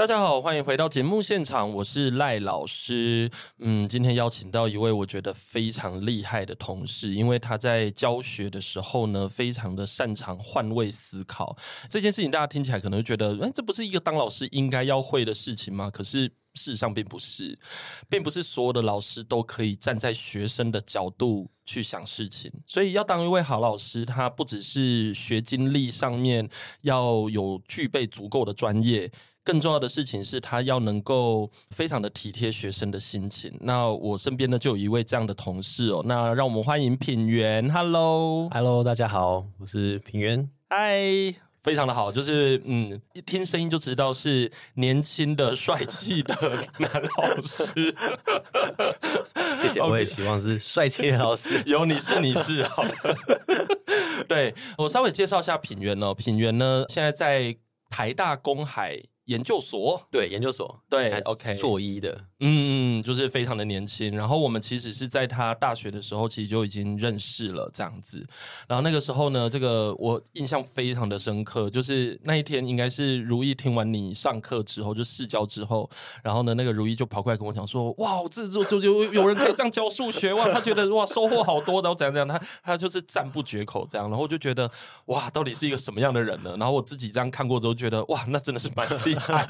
大家好，欢迎回到节目现场，我是赖老师。嗯，今天邀请到一位我觉得非常厉害的同事，因为他在教学的时候呢，非常的擅长换位思考。这件事情大家听起来可能会觉得，哎，这不是一个当老师应该要会的事情吗？可是事实上并不是，并不是所有的老师都可以站在学生的角度去想事情。所以要当一位好老师，他不只是学经历上面要有具备足够的专业。更重要的事情是他要能够非常的体贴学生的心情。那我身边呢就有一位这样的同事哦。那让我们欢迎品源。Hello，Hello，大家好，我是品源。嗨，非常的好，就是嗯，一听声音就知道是年轻的、帅气的男老师。谢谢.我也希望是帅气的老师。有你是你是好的。对，我稍微介绍一下品源哦。品源呢现在在台大公海。研究所，对，研究所，对，OK，硕一的，嗯嗯，就是非常的年轻。然后我们其实是在他大学的时候，其实就已经认识了这样子。然后那个时候呢，这个我印象非常的深刻，就是那一天应该是如意听完你上课之后，就试教之后，然后呢，那个如意就跑过来跟我讲说：“哇，这这就就有人可以这样教数学哇！”他觉得哇，收获好多，然后怎样怎样，他他就是赞不绝口这样。然后我就觉得哇，到底是一个什么样的人呢？然后我自己这样看过之后，觉得哇，那真的是蛮厉害。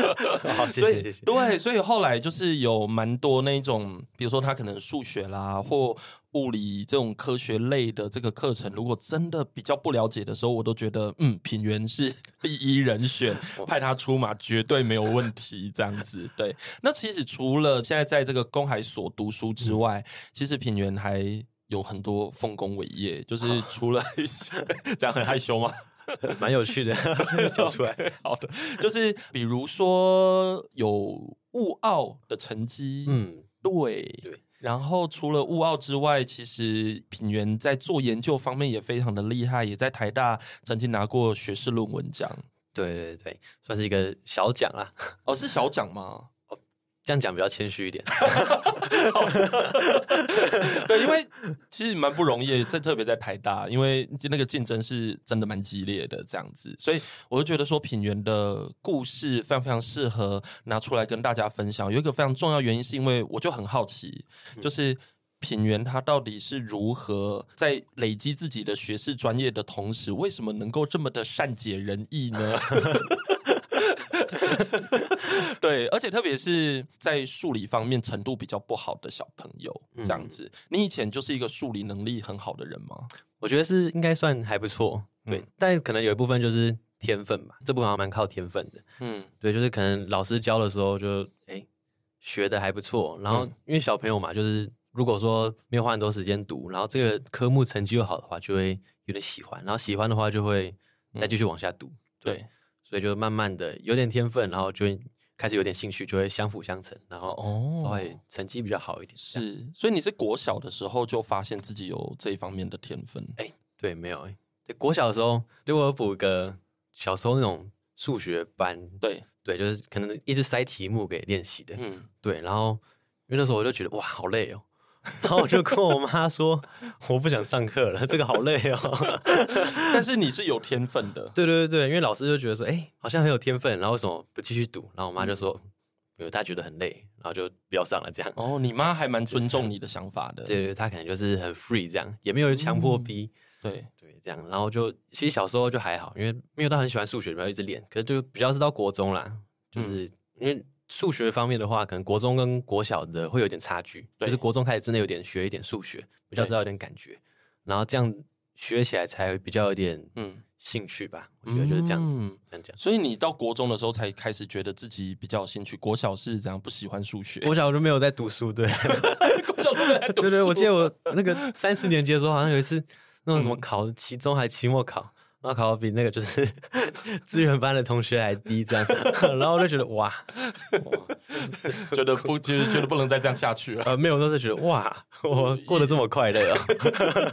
好，谢谢谢谢。对，所以后来就是有蛮多那种，比如说他可能数学啦或物理这种科学类的这个课程，如果真的比较不了解的时候，我都觉得嗯，品源是第 一人选，派他出马绝对没有问题。这样子，对。那其实除了现在在这个公海所读书之外，嗯、其实品源还有很多丰功伟业，就是 除了一些这样很害羞吗？蛮有趣的，讲出来。Okay, 好的，就是比如说有物奥的成绩，嗯，对对。然后除了物奥之外，其实品源在做研究方面也非常的厉害，也在台大曾经拿过学士论文奖。对对对，算是一个小奖啊。哦，是小奖吗？这样讲比较谦虚一点，对，因为其实蛮不容易，在特别在台大，因为那个竞争是真的蛮激烈的，这样子，所以我就觉得说品源的故事非常非常适合拿出来跟大家分享。有一个非常重要原因，是因为我就很好奇，就是品源他到底是如何在累积自己的学士专业的同时，为什么能够这么的善解人意呢？对，而且特别是在数理方面程度比较不好的小朋友，这样子，嗯、你以前就是一个数理能力很好的人吗？我觉得是应该算还不错，对，嗯、但可能有一部分就是天分吧，这部分蛮靠天分的，嗯，对，就是可能老师教的时候就哎学的还不错，然后因为小朋友嘛，就是如果说没有花很多时间读，然后这个科目成绩又好的话，就会有点喜欢，然后喜欢的话就会再继续往下读，嗯、对。对所以就慢慢的有点天分，然后就会开始有点兴趣，就会相辅相成，然后稍微成绩比较好一点。是，所以你是国小的时候就发现自己有这一方面的天分？哎、欸，对，没有哎、欸，国小的时候，对我有补个小时候那种数学班，对对，就是可能一直塞题目给练习的，嗯，对，然后因为那时候我就觉得哇，好累哦。然后我就跟我妈说，我不想上课了，这个好累哦。但是你是有天分的，对对对对，因为老师就觉得说，哎，好像很有天分，然后为什么不继续读？然后我妈就说，因为她觉得很累，然后就不要上了这样。哦，你妈还蛮尊重你的想法的，对对，她可能就是很 free 这样，也没有强迫逼，嗯、对对这样。然后就其实小时候就还好，因为没有到很喜欢数学，没有一直练，可是就比较是到国中啦，就是、嗯、因为。数学方面的话，可能国中跟国小的会有点差距，对就是国中开始真的有点学一点数学，比较知道有点感觉，然后这样学起来才会比较有点嗯兴趣吧。嗯、我觉得就是这样子，嗯、这样讲。所以你到国中的时候才开始觉得自己比较有兴趣，国小是怎样不喜欢数学？国小我就没有在读书，对，国小没有在读书。对对，我记得我 那个三四年级的时候，好像有一次那种什么考期中还期末考。然后考比那个就是 资源班的同学还低，这样，然后我就觉得哇，哇觉得不，就是觉得不能再这样下去了。呃，没有，都是觉得哇，我过得这么快乐啊，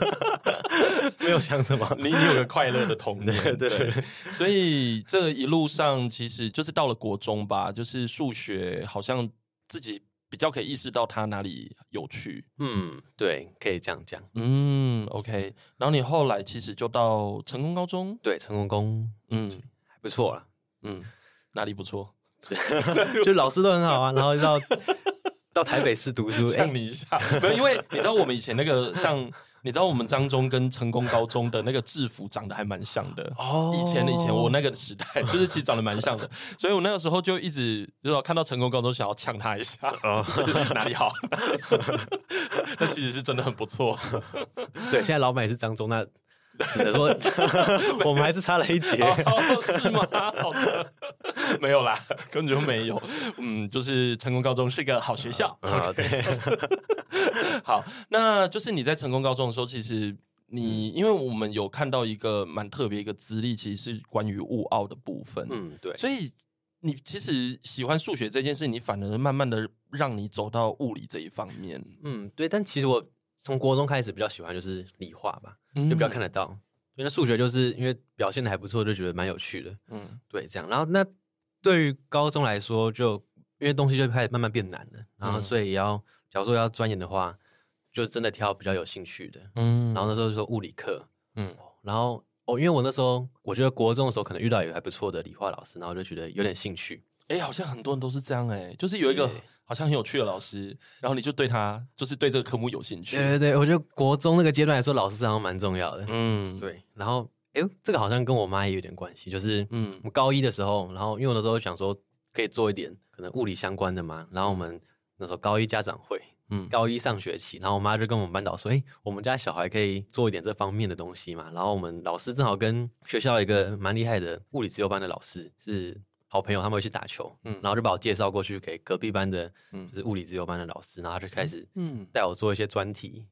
没有想什么。你你有个快乐的童年，对，对，对，所以这一路上其实就是到了国中吧，就是数学好像自己。比较可以意识到它哪里有趣。嗯，对，可以这样讲。嗯，OK。然后你后来其实就到成功高中，对，成功工，嗯，还不错了。嗯，哪里不错？就老师都很好啊。然后到 到台北市读书，呛你一下，没有，因为你知道我们以前那个像。你知道我们彰中跟成功高中的那个制服长得还蛮像的哦。以前以前我那个时代 就是其实长得蛮像的，所以我那个时候就一直就是看到成功高中想要呛他一下，哦、哪里好？那其实是真的很不错。对，现在老板也是彰中那。只能说，我们还是差了一截，哦，是吗？好的，没有啦，根本就没有。嗯，就是成功高中是一个好学校。好，那就是你在成功高中的时候，其实你因为我们有看到一个蛮特别一个资历，其实是关于物奥的部分。嗯，对。所以你其实喜欢数学这件事，你反而慢慢的让你走到物理这一方面。嗯，对。但其实我。从国中开始比较喜欢就是理化吧，就比较看得到。因为数学就是因为表现的还不错，就觉得蛮有趣的。嗯，对，这样。然后那对于高中来说，就因为东西就开始慢慢变难了，然后所以也要假如说要钻研的话，就真的挑比较有兴趣的。嗯，然后那时候就说物理课。嗯，然后哦，因为我那时候我觉得国中的时候可能遇到一个还不错的理化老师，然后就觉得有点兴趣。哎，好像很多人都是这样哎，就是有一个。好像很有趣的老师，然后你就对他，就是对这个科目有兴趣。对对对，我觉得国中那个阶段来说，老师好像蛮重要的。嗯，对。然后，哎，这个好像跟我妈也有点关系，就是，嗯，我高一的时候，然后因为我那时候想说可以做一点可能物理相关的嘛，然后我们那时候高一家长会，嗯，高一上学期，然后我妈就跟我们班导说，哎，我们家小孩可以做一点这方面的东西嘛。然后我们老师正好跟学校一个蛮厉害的物理自由班的老师是。好朋友，他们会去打球，嗯，然后就把我介绍过去给隔壁班的，嗯，就是物理自由班的老师，然后他就开始，嗯，带我做一些专题，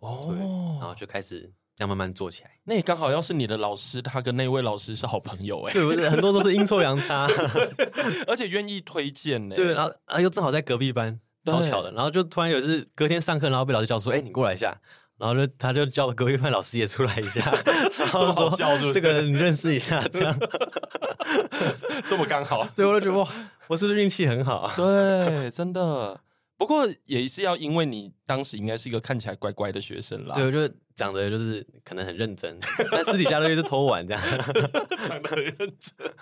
哦，对，然后就开始这样慢慢做起来。那也刚好，要是你的老师，他跟那位老师是好朋友，哎，对不对？很多都是阴错阳差，而且愿意推荐呢。对，然后啊，又正好在隔壁班，超巧的。然后就突然有一次隔天上课，然后被老师叫说：“哎，你过来一下。”然后就他就叫隔壁班老师也出来一下，然后说：“这个你认识一下。”这样。这么刚好，所以我就觉得哇，我是不是运气很好啊？对，真的。不过也是要因为你当时应该是一个看起来乖乖的学生啦。对，我就长得就是可能很认真，但私底下都是偷玩这样。长得很认真，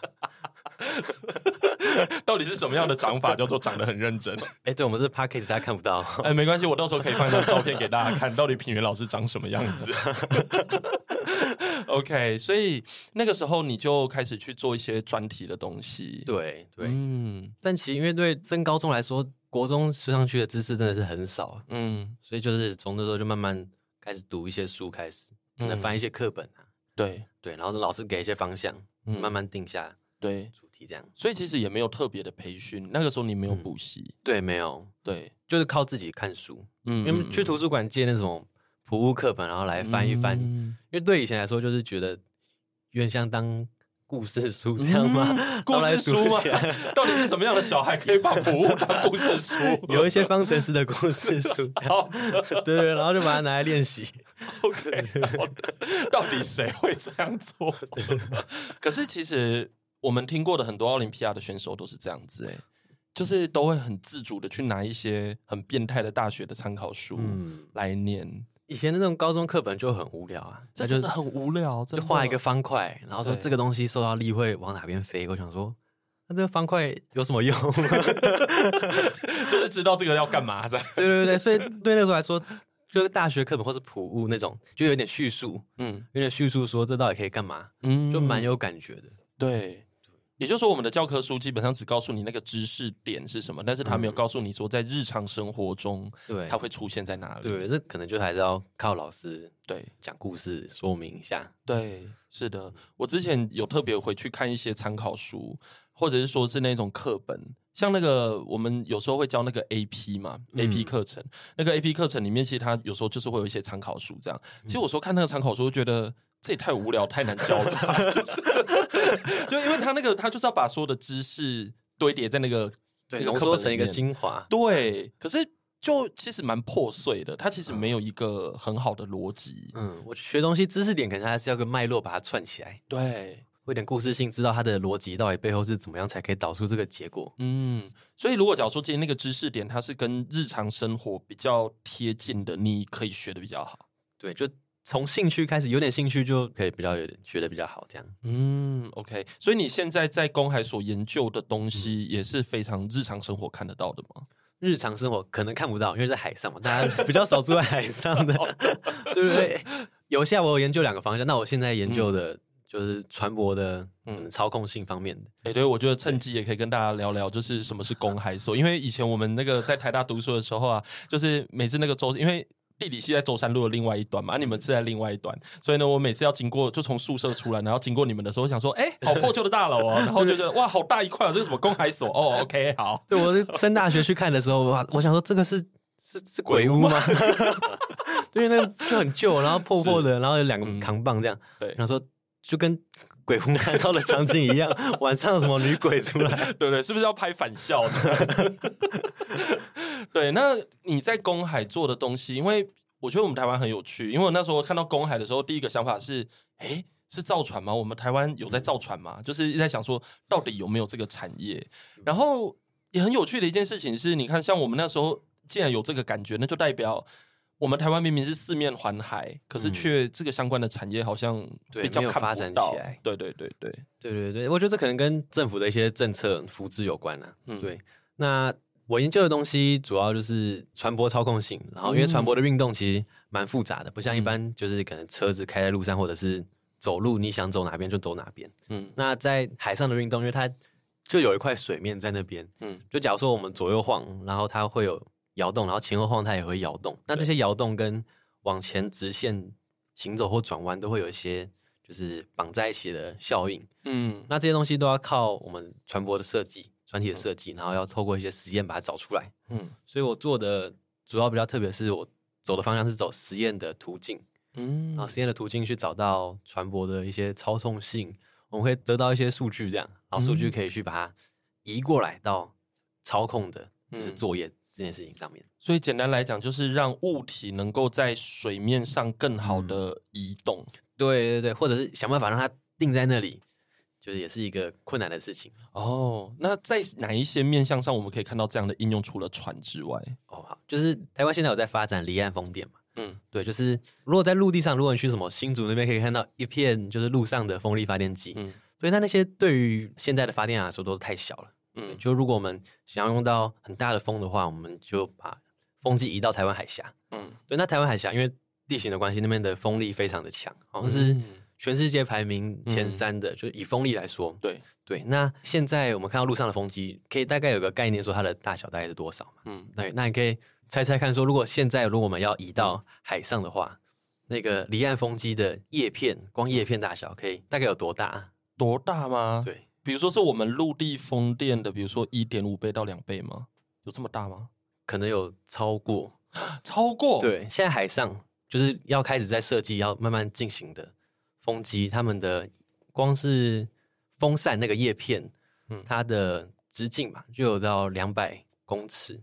到底是什么样的长法叫做长得很认真？哎，对，我们是 Podcast，大家看不到。哎，没关系，我到时候可以放一张照片给大家看，到底品源老师长什么样子。OK，所以那个时候你就开始去做一些专题的东西。对对，嗯，但其实因为对升高中来说，国中升上去的知识真的是很少，嗯，所以就是从那时候就慢慢开始读一些书，开始可能翻一些课本啊，对。对，然后老师给一些方向，嗯、慢慢定下对主题这样。所以其实也没有特别的培训，那个时候你没有补习、嗯，对，没有，对，就是靠自己看书，嗯，因为去图书馆借那种。普物课本，然后来翻一翻，嗯、因为对以前来说，就是觉得有点像当故事书这样吗？嗯、故事 书吗？到底是什么样的小孩可以把普物当故事书？有一些方程式的故事书，好，对对，然后就把它拿来练习。OK，到底谁会这样做？可是其实我们听过的很多奥林匹亚的选手都是这样子，哎，就是都会很自主的去拿一些很变态的大学的参考书来念。以前的那种高中课本就很无聊啊，这真的很无聊，就画一个方块，然后说这个东西受到力会往哪边飞。我想说，那这个方块有什么用？就是知道这个要干嘛的。对对对，所以对那时候来说，就是大学课本或是普物那种，就有点叙述，嗯，有点叙述说这到底可以干嘛，嗯，就蛮有感觉的，对。也就是说，我们的教科书基本上只告诉你那个知识点是什么，但是他没有告诉你说在日常生活中，对，它会出现在哪里。对，这可能就还是要靠老师对讲故事说明一下。对，是的，我之前有特别回去看一些参考书，或者是说是那种课本，像那个我们有时候会教那个 AP 嘛，AP 课程，嗯、那个 AP 课程里面其实它有时候就是会有一些参考书这样。其实我说看那个参考书，觉得。这也太无聊，太难教了吧。就是，就因为他那个，他就是要把所有的知识堆叠在那个，对，浓缩成一个精华。对，可是就其实蛮破碎的，它其实没有一个很好的逻辑。嗯，我学东西知识点，可能还是要个脉络把它串起来。对，会有点故事性，知道它的逻辑到底背后是怎么样才可以导出这个结果。嗯，所以如果假如说今天那个知识点它是跟日常生活比较贴近的，你可以学的比较好。对，就从兴趣开始，有点兴趣就可以比较有点学的比较好，这样。嗯，OK。所以你现在在公海所研究的东西也是非常日常生活看得到的吗？日常生活可能看不到，因为在海上嘛，大家比较少住在海上的，对不对？有下我有研究两个方向，那我现在研究的就是船舶的嗯操控性方面的。哎、嗯，对，我觉得趁机也可以跟大家聊聊，就是什么是公海所，因为以前我们那个在台大读书的时候啊，就是每次那个周，因为。地理系在舟山路的另外一端嘛，啊，你们是在另外一端，所以呢，我每次要经过，就从宿舍出来，然后经过你们的时候，我想说，哎，欸，好破旧的大楼哦，然后就觉得哇，好大一块啊，这是什么公海所？哦，OK，好。对，我是升大学去看的时候，哇，我想说这个是是是鬼屋吗？因为那就很旧，然后破破的，然后有两个扛棒这样，对，然后说就跟鬼屋看到的场景一样，晚上什么女鬼出来，对不对？是不是要拍返校的？对，那你在公海做的东西，因为我觉得我们台湾很有趣，因为我那时候看到公海的时候，第一个想法是，哎，是造船吗？我们台湾有在造船吗？就是一直在想说，到底有没有这个产业？然后也很有趣的一件事情是，你看，像我们那时候既然有这个感觉，那就代表我们台湾明明是四面环海，可是却这个相关的产业好像比较看不到，对，没有发展起来。对对对对对对对，我觉得这可能跟政府的一些政策扶持有关呢、啊。嗯，对，那。我研究的东西主要就是船舶操控性，然后因为船舶的运动其实蛮复杂的，不像一般就是可能车子开在路上或者是走路，你想走哪边就走哪边。嗯，那在海上的运动，因为它就有一块水面在那边，嗯，就假如说我们左右晃，然后它会有摇动，然后前后晃它也会摇动。那这些摇动跟往前直线行走或转弯都会有一些就是绑在一起的效应。嗯，那这些东西都要靠我们船舶的设计。船体的设计，然后要透过一些实验把它找出来。嗯，所以我做的主要比较特别，是我走的方向是走实验的途径。嗯，然后实验的途径去找到船舶的一些操纵性，我们会得到一些数据，这样，然后数据可以去把它移过来到操控的，就是作业这件事情上面。嗯，所以简单来讲，就是让物体能够在水面上更好的移动。嗯，对对对，或者是想办法让它定在那里。就是也是一个困难的事情哦。那在哪一些面向上，我们可以看到这样的应用？除了船之外，哦，好，就是台湾现在有在发展离岸风电嘛。嗯，对，就是如果在陆地上，如果你去什么新竹那边，可以看到一片就是陆上的风力发电机。嗯，所以它那些对于现在的发电来说都太小了。嗯，就如果我们想要用到很大的风的话，我们就把风机移到台湾海峡。嗯，对，那台湾海峡因为地形的关系，那边的风力非常的强，好像是。全世界排名前三的，嗯、就以风力来说，对对。那现在我们看到路上的风机，可以大概有个概念，说它的大小大概是多少嘛？嗯，对。那你可以猜猜看，说如果现在如果我们要移到海上的话，嗯、那个离岸风机的叶片，光叶片大小可以大概有多大？多大吗？对，比如说是我们陆地风电的，比如说一点五倍到两倍吗？有这么大吗？可能有超过，超过。对，现在海上就是要开始在设计，要慢慢进行的。风机，他们的光是风扇那个叶片，嗯，它的直径嘛，就有到两百公尺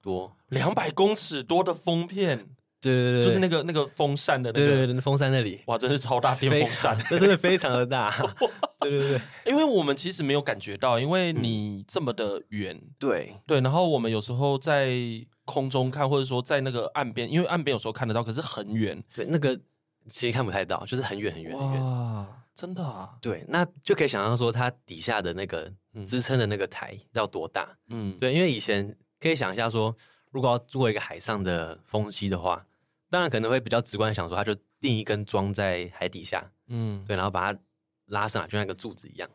多，两百公尺多的风片，对对对，就是那个那个风扇的，那个，对对对，风扇那里，哇，真是超大电风扇，那真的非常的大，对对对，因为我们其实没有感觉到，因为你这么的远，对。对，然后我们有时候在空中看，或者说在那个岸边，因为岸边有时候看得到，可是很远，对那个。其实看不太到，就是很远很远很远。哇，真的啊？对，那就可以想象说，它底下的那个支撑的那个台要多大？嗯，对，因为以前可以想一下说，如果要做一个海上的风机的话，当然可能会比较直观的想说，他就定一根桩在海底下，嗯，对，然后把它拉上来，就像一个柱子一样。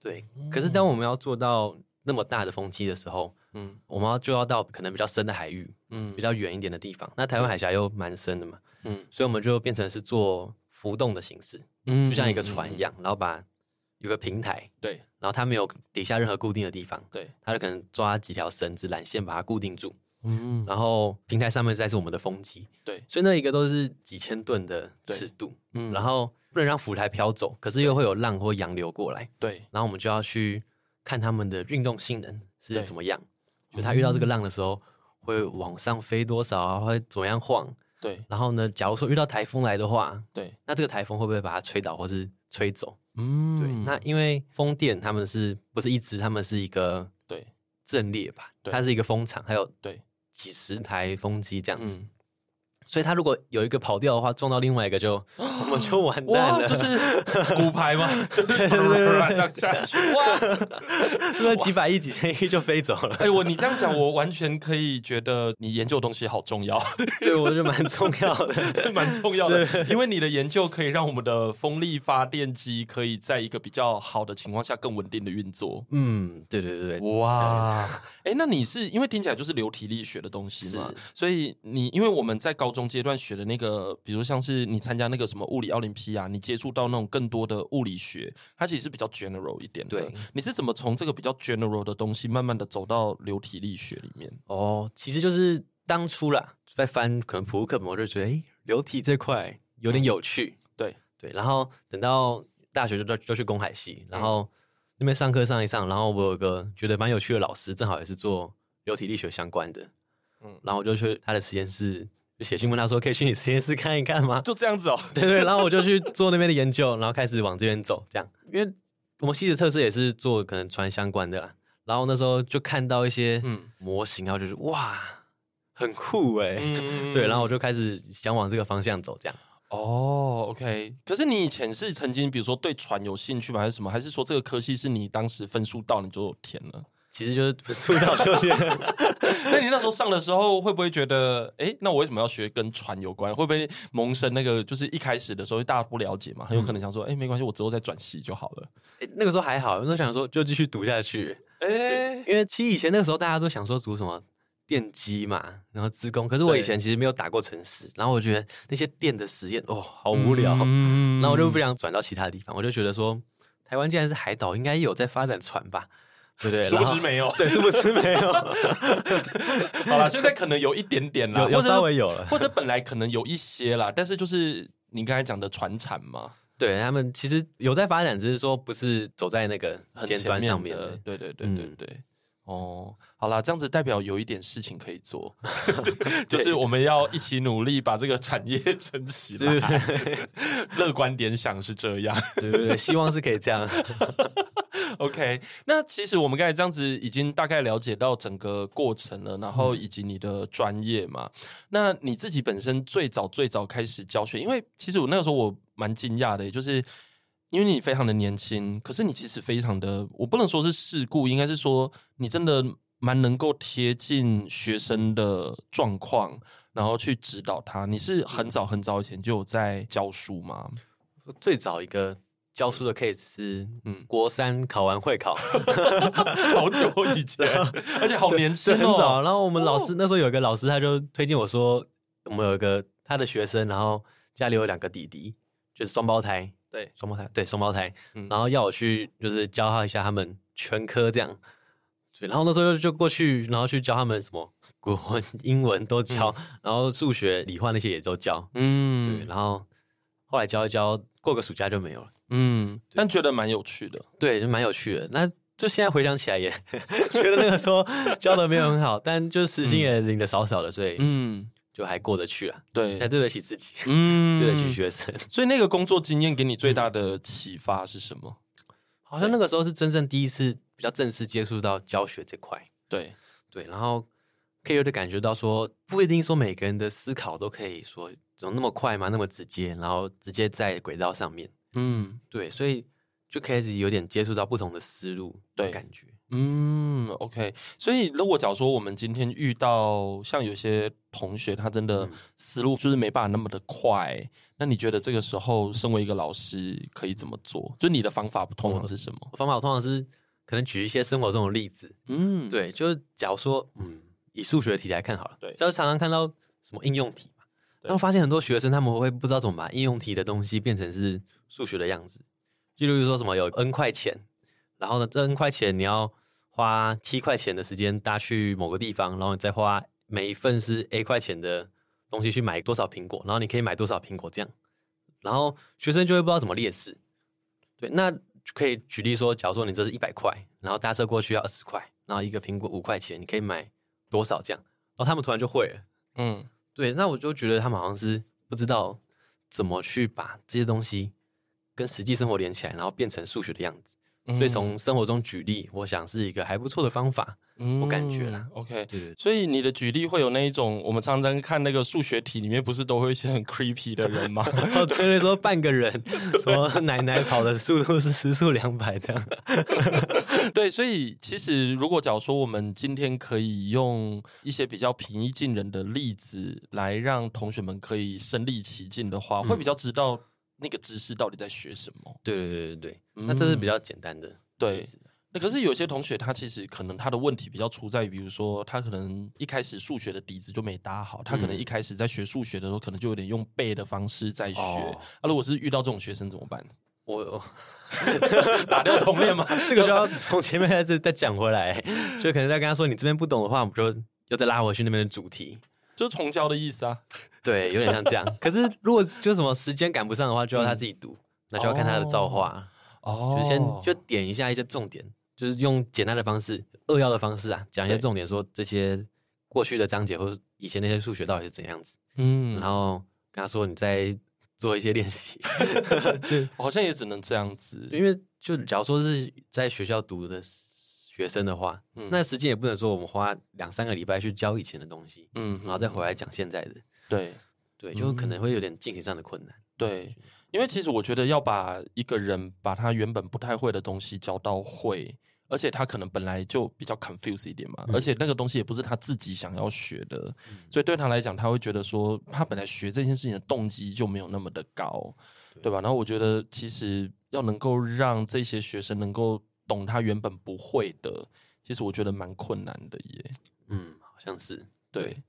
对，可是当我们要做到那么大的风机的时候，嗯，我们要就要到可能比较深的海域，嗯，比较远一点的地方。那台湾海峡又蛮深的嘛。嗯，所以我们就变成是做浮动的形式，嗯，就像一个船一样，然后把有个平台，对，然后它没有底下任何固定的地方，对，它就可能抓几条绳子、缆线把它固定住，嗯，然后平台上面再是我们的风机，对，所以那一个都是几千吨的尺度，嗯，然后不能让浮台飘走，可是又会有浪或洋流过来，对，然后我们就要去看他们的运动性能是怎么样，就他遇到这个浪的时候会往上飞多少啊，会怎么样晃。对，然后呢？假如说遇到台风来的话，对，那这个台风会不会把它吹倒或是吹走？嗯，对。那因为风电他们是不是一直？他们是一个对阵列吧？对，它是一个风场，还有对几十台风机这样子。所以他如果有一个跑掉的话，撞到另外一个就 我们就完蛋了，就是骨牌嘛？对对对对，这样下去哇，那几百亿、几千亿就飞走了。哎，我你这样讲，我完全可以觉得你研究的东西好重要。对，我觉得蛮重要的，是蛮重要的，因为你的研究可以让我们的风力发电机可以在一个比较好的情况下更稳定的运作。嗯，对对对对，哇，哎，那你是因为听起来就是流体力学的东西嘛？所以你因为我们在高中。阶段学的那个，比如像是你参加那个什么物理奥林匹亚，你接触到那种更多的物理学，它其实是比较 general 一点的。对，你是怎么从这个比较 general 的东西，慢慢的走到流体力学里面？哦，其实就是当初啦，在翻可能普课本，我就觉得，哎，流体这块有点有趣。嗯、对对，然后等到大学就就就去公海系，然后那边上课上一上，然后我有个觉得蛮有趣的老师，正好也是做流体力学相关的，嗯，然后我就去他的实验室。就写信问他说：“可以去你实验室看一看吗？”就这样子哦。对对，然后我就去做那边的研究，然后开始往这边走。这样，因为我们系的特色也是做可能船相关的啦。然后那时候就看到一些嗯模型，然后就是哇，很酷哎。嗯、对，然后我就开始想往这个方向走。这样。哦，OK。可是你以前是曾经比如说对船有兴趣吗？还是什么？还是说这个科系是你当时分数到你就填了？其实就是出道就填。那你那时候上的时候会不会觉得，哎，那我为什么要学跟船有关？会不会萌生那个就是一开始的时候大家不了解嘛？很有可能想说，哎，没关系，我之后再转系就好了。哎，那个时候还好，那时候想说就继续读下去。哎，因为其实以前那个时候大家都想说读什么电机嘛，然后资工。可是我以前其实没有打过城市，然后我觉得那些电的实验哦好无聊，然后我就不想转到其他地方。我就觉得说，台湾既然是海岛，应该有在发展船吧。对对，殊不知没有，对，殊不知没有。好了，现在可能有一点点啦，有，有稍微有了，或者本来可能有一些啦，但是就是你刚才讲的传产嘛，对他们其实有在发展，只是说不是走在那个尖端上面的。对对对对对。嗯哦，好啦，这样子代表有一点事情可以做 就是我们要一起努力把这个产业撑起来。乐观点想是这样，对对对，希望是可以这样。OK，那其实我们刚才这样子已经大概了解到整个过程了，然后以及你的专业嘛。嗯、那你自己本身最早最早开始教学，因为其实我那个时候我蛮惊讶的，就是。因为你非常的年轻，可是你其实非常的，我不能说是事故，应该是说你真的蛮能够贴近学生的状况，然后去指导他。你是很早很早以前就有在教书吗？最早一个教书的 case 是，嗯，国三考完会考，好久以前，而且好年轻哦，很早。然后我们老师、哦、那时候有一个老师，他就推荐我说，我们有一个他的学生，然后家里有两个弟弟，就是双胞胎。对。双胞胎，对双胞胎，嗯、然后要我去就是教他一下他们全科这样，对，然后那时候就就过去，然后去教他们什么国文、英文都教，嗯、然后数学、理化那些也都教，嗯，对，然后后来教一教，过个暑假就没有了，嗯，但觉得蛮有趣的，对，就蛮有趣的。那就现在回想起来也 觉得那个时候教的没有很好，但就是时薪也领的少少的，所以嗯。就还过得去了，对，还对得起自己，嗯，对得起学生。所以那个工作经验给你最大的启发是什么？嗯，好像那个时候是真正第一次比较正式接触到教学这块，对对，然后可以有点感觉到说，不一定说每个人的思考都可以说怎么那么快嘛，那么直接，然后直接在轨道上面，嗯，对，所以就开始有点接触到不同的思路，对，感觉。嗯，OK，所以如果假如说我们今天遇到像有些同学，他真的思路就是没办法那么的快，嗯、那你觉得这个时候身为一个老师可以怎么做？就你的方法不通常是什么？方法我通常是可能举一些生活中的例子，嗯，对，就是假如说，嗯，以数学题来看好了，对，就是常常看到什么应用题然后发现很多学生他们会不知道怎么把应用题的东西变成是数学的样子，就例如说什么有 n 块钱，然后呢，这 n 块钱你要花 t 块钱的时间搭去某个地方，然后你再花每一份是 a 块钱的东西去买多少苹果，然后你可以买多少苹果这样，然后学生就会不知道怎么列式。对，那可以举例说，假如说你这是一百块，然后搭车过去要二十块，然后一个苹果五块钱，你可以买多少这样？然后他们突然就会了。嗯，对，那我就觉得他们好像是不知道怎么去把这些东西跟实际生活连起来，然后变成数学的样子。所以从生活中举例，我想是一个还不错的方法。嗯，我感觉啦。OK，对对。所以你的举例会有那一种，我们常常看那个数学题里面，不是都会有一些很 creepy 的人吗？哦，对对，说半个人，什么奶奶跑的速度是时速两百这样。对，所以其实如果假如说我们今天可以用一些比较平易近人的例子来让同学们可以身临其境的话，会比较知道。那个知识到底在学什么？对对对对对，嗯、那这是比较简单的。对，那可是有些同学他其实可能他的问题比较出在于，比如说他可能一开始数学的底子就没打好，他可能一开始在学数学的时候，可能就有点用背的方式在学。那、如果是遇到这种学生怎么办？我 打掉重练嘛？这个就要从前面再再讲回来，就可能在跟他说，你这边不懂的话，我们就又再拉回去那边的主题。就是重教的意思啊，对，有点像这样。可是如果就什么时间赶不上的话，就要他自己读，嗯、那就要看他的造化。哦，就是先就点一下一些重点，就是用简单的方式、扼要的方式啊，讲一些重点，说这些过去的章节或者以前那些数学到底是怎样子。嗯，然后跟他说，你再做一些练习。对，好像也只能这样子，因为就假如说是在学校读的。学生的话，嗯、那时间也不能说我们花两三个礼拜去教以前的东西，嗯，然后再回来讲现在的，对，对，就可能会有点进行上的困难，对，因为其实我觉得要把一个人把他原本不太会的东西教到会，而且他可能本来就比较 confuse 一点嘛，嗯、而且那个东西也不是他自己想要学的，嗯、所以对他来讲，他会觉得说他本来学这件事情的动机就没有那么的高，对，对吧？然后我觉得其实要能够让这些学生能够。懂他原本不会的，其实我觉得蛮困难的耶。嗯，好像是。对，对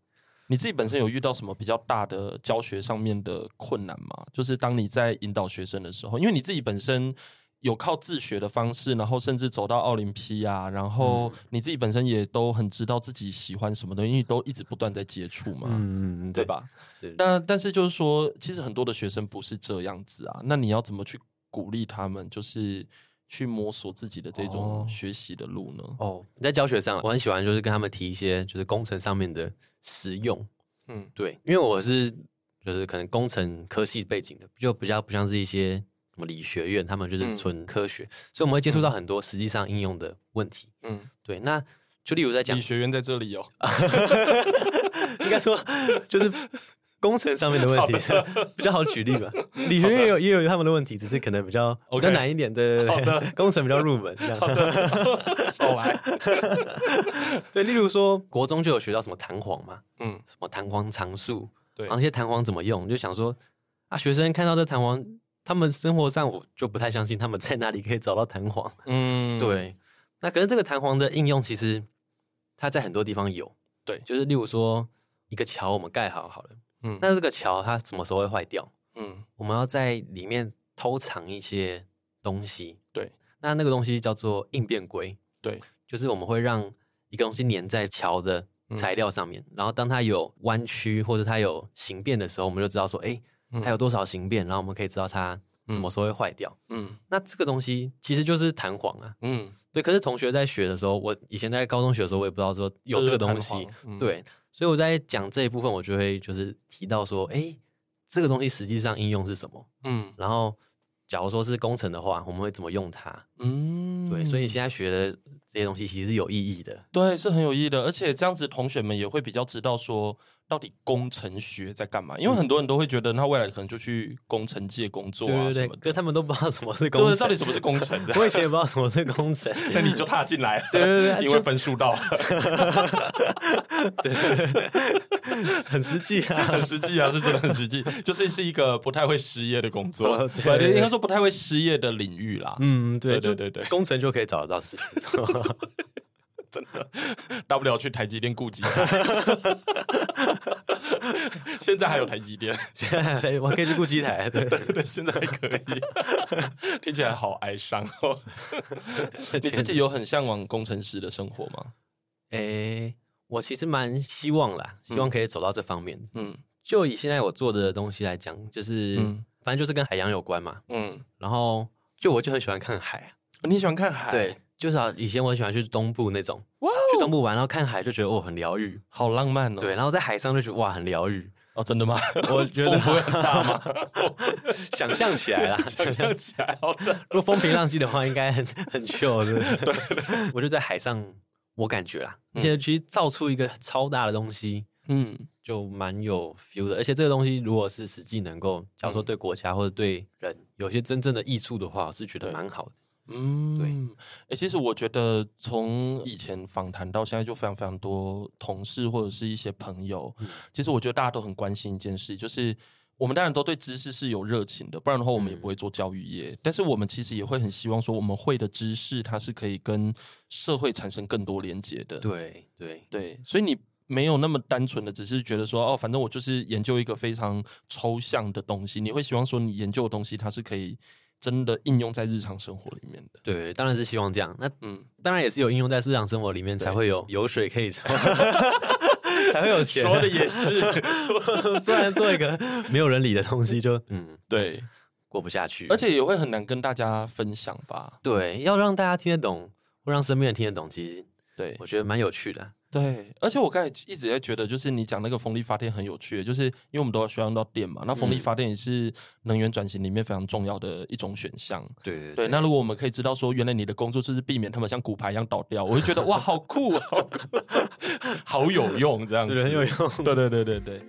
你自己本身有遇到什么比较大的教学上面的困难吗？就是当你在引导学生的时候，因为你自己本身有靠自学的方式，然后甚至走到奥林匹亚，然后你自己本身也都很知道自己喜欢什么东西，因为都一直不断在接触嘛，嗯，对吧？对。但但是就是说，其实很多的学生不是这样子啊。那你要怎么去鼓励他们？就是。去摸索自己的这种学习的路呢？哦，在教学上，我很喜欢就是跟他们提一些就是工程上面的实用。嗯，对，因为我是就是可能工程科系背景的，就比较不像是一些什么理学院，他们就是纯科学，嗯、所以我们会接触到很多实际上应用的问题。嗯，对，那就例如在讲理学院在这里哦，应该说就是。工程上面的问题比较好举例吧，理学院也有也有他们的问题，只是可能比较比较难一点。对对对，的工程比较入门这样。少来。对，例如说国中就有学到什么弹簧嘛，嗯，什么弹簧常数，对，然后那些弹簧怎么用，就想说啊，学生看到这弹簧，他们生活上我就不太相信他们在哪里可以找到弹簧。嗯，对。那可是这个弹簧的应用，其实它在很多地方有。对，就是例如说一个桥，我们盖好好了。嗯，但是这个桥它什么时候会坏掉？嗯，我们要在里面偷藏一些东西。对，那那个东西叫做应变规。对，就是我们会让一个东西粘在桥的材料上面，嗯、然后当它有弯曲或者它有形变的时候，我们就知道说，哎，它有多少形变，然后我们可以知道它什么时候会坏掉。嗯，那这个东西其实就是弹簧啊。嗯，对。可是同学在学的时候，我以前在高中学的时候，我也不知道说有这个东西。嗯、对。所以我在讲这一部分，我就会就是提到说，哎，这个东西实际上应用是什么？嗯，然后假如说是工程的话，我们会怎么用它？嗯，对，所以现在学的这些东西其实是有意义的，对，是很有意义的，而且这样子同学们也会比较知道说。到底工程学在干嘛？因为很多人都会觉得，他未来可能就去工程界工作啊什么的。可他们都不知道什么是工程，到底什么是工程？我以前也不知道什么是工程，那你就踏进来了。对对对，因为分数到了。对，很实际啊，很实际啊，是真的很实际。就是是一个不太会失业的工作，对，应该说不太会失业的领域啦。嗯，对对对对，工程就可以找得到事情做。真的，大不了去台积电顾机台。现在还有台积电，现在还我可以去顾机台。对，对对，现在还可以。听起来好哀伤哦。你自己有很向往工程师的生活吗？诶、欸，我其实蛮希望啦，希望可以走到这方面。嗯，就以现在我做的东西来讲，就是、嗯、反正就是跟海洋有关嘛。嗯，然后就我就很喜欢看海。你喜欢看海？对。就是啊，以前我很喜欢去东部那种，哇，去东部玩，然后看海就觉得哦很疗愈，好浪漫哦。对，然后在海上就觉得哇很疗愈。哦，真的吗？我觉得风不会很大吗？想象起来啦，想象起来，好的。如果风平浪静的话，应该很很 chill，对不对？对，我就在海上，我感觉啦，而且其实造出一个超大的东西，嗯，就蛮有 feel 的。而且这个东西，如果是实际能够，假如说对国家或者对人有些真正的益处的话，我是觉得蛮好的。嗯，对，哎、欸，其实我觉得从以前访谈到现在，就非常非常多同事或者是一些朋友，嗯、其实我觉得大家都很关心一件事，就是我们当然都对知识是有热情的，不然的话我们也不会做教育业。嗯、但是我们其实也会很希望说，我们会的知识它是可以跟社会产生更多连接的。对对对，所以你没有那么单纯的只是觉得说，哦，反正我就是研究一个非常抽象的东西，你会希望说，你研究的东西它是可以。真的应用在日常生活里面的，对，当然是希望这样。那嗯，当然也是有应用在日常生活里面，才会有油水可以抽，才会有钱。说的也是，不然做一个没有人理的东西就，就嗯，对，过不下去，而且也会很难跟大家分享吧？对，要让大家听得懂，或让身边人听得懂，其实对我觉得蛮有趣的。对，而且我刚才一直在觉得，就是你讲那个风力发电很有趣，就是因为我们都要需要用到电嘛，那风力发电也是能源转型里面非常重要的一种选项。对对，对，对，那如果我们可以知道说，原来你的工作就是避免他们像骨牌一样倒掉，我就觉得哇，好酷，好酷，好有用，这样子，对，很有用。对对对对对。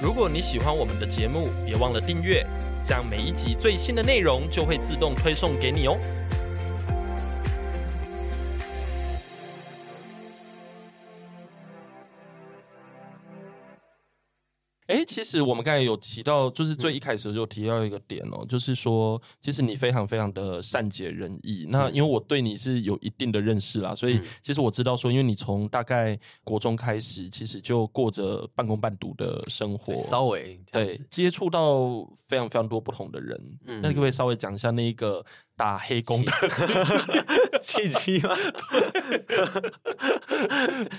如果你喜欢我们的节目，别忘了订阅，这样每一集最新的内容就会自动推送给你哦。哎，其实我们刚才有提到，就是最一开始就提到一个点哦，嗯、就是说，其实你非常非常的善解人意。嗯、那因为我对你是有一定的认识啦，所以其实我知道说，因为你从大概国中开始，其实就过着半工半读的生活，稍微对接触到非常非常多不同的人。嗯，那你可不可以稍微讲一下那个打黑工的契 机吗？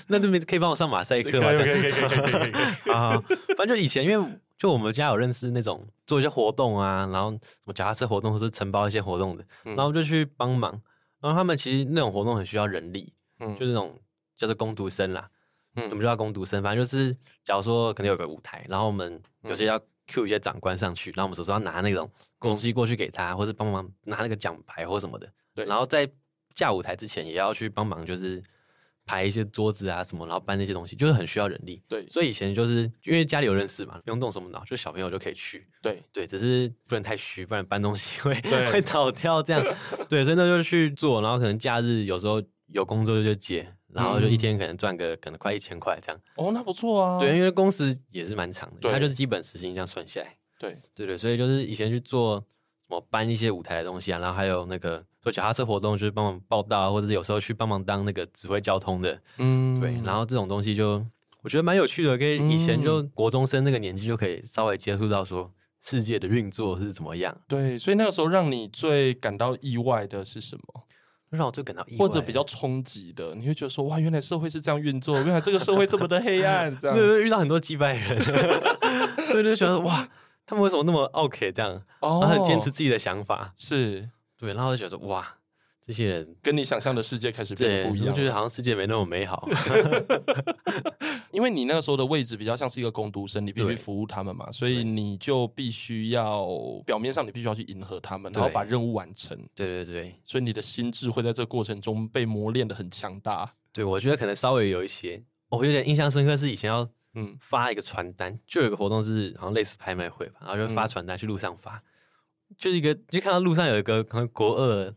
那对面可以帮我上马赛克吗？可以可以可以可以可以可以 啊！反正就以前，因为就我们家有认识那种做一些活动啊，然后什么脚踏车活动或是承包一些活动的，然后就去帮忙。然后他们其实那种活动很需要人力，嗯，就那种叫做工读生啦，嗯，我们就叫工读生。反正就是，假如说可能有个舞台，然后我们有些要 cue 一些长官上去，然后我们手上要拿那种东西过去给他，或是帮忙拿那个奖牌或什么的。对，然后在架舞台之前也要去帮忙，就是。排一些桌子啊什么，然后搬那些东西，就是很需要人力。对，所以以前就是因为家里有认识嘛，不用动什么脑，就小朋友就可以去。对对，只是不能太虚，不然搬东西 会会倒掉这样。对，所以那就去做，然后可能假日有时候有工作就接，然后就一天可能赚个可能快一千块这样。哦，那不错啊。对，因为工时也是蛮长的，它就是基本时薪这样算下来。对对对，所以就是以前去做。什么搬一些舞台的东西啊，然后还有那个做脚踏车活动，就是帮忙报道，或者是有时候去帮忙当那个指挥交通的，嗯，对。然后这种东西就我觉得蛮有趣的，跟以前就国中生那个年纪就可以稍微接触到说世界的运作是怎么样。对，所以那个时候让你最感到意外的是什么？让我最感到意外，或者比较冲击的，你会觉得说哇，原来社会是这样运作，原来这个社会这么的黑暗，这样 对，对，遇到很多击败人，对，就觉得哇。他们为什么那么 OK 这样？哦，然后很坚持自己的想法，是对，然后就觉得哇，这些人跟你想象的世界开始变得不一样，我觉得好像世界没那么美好。因为你那个时候的位置比较像是一个工读生，你必须服务他们嘛，所以你就必须要表面上你必须要去迎合他们，然后把任务完成。对对对，所以你的心智会在这个过程中被磨练的很强大。对，我觉得可能稍微有一些，我有点印象深刻是以前要。嗯，发一个传单，就有一个活动是好像类似拍卖会吧，然后就发传单去路上发，嗯、就一个就看到路上有一个可能国二、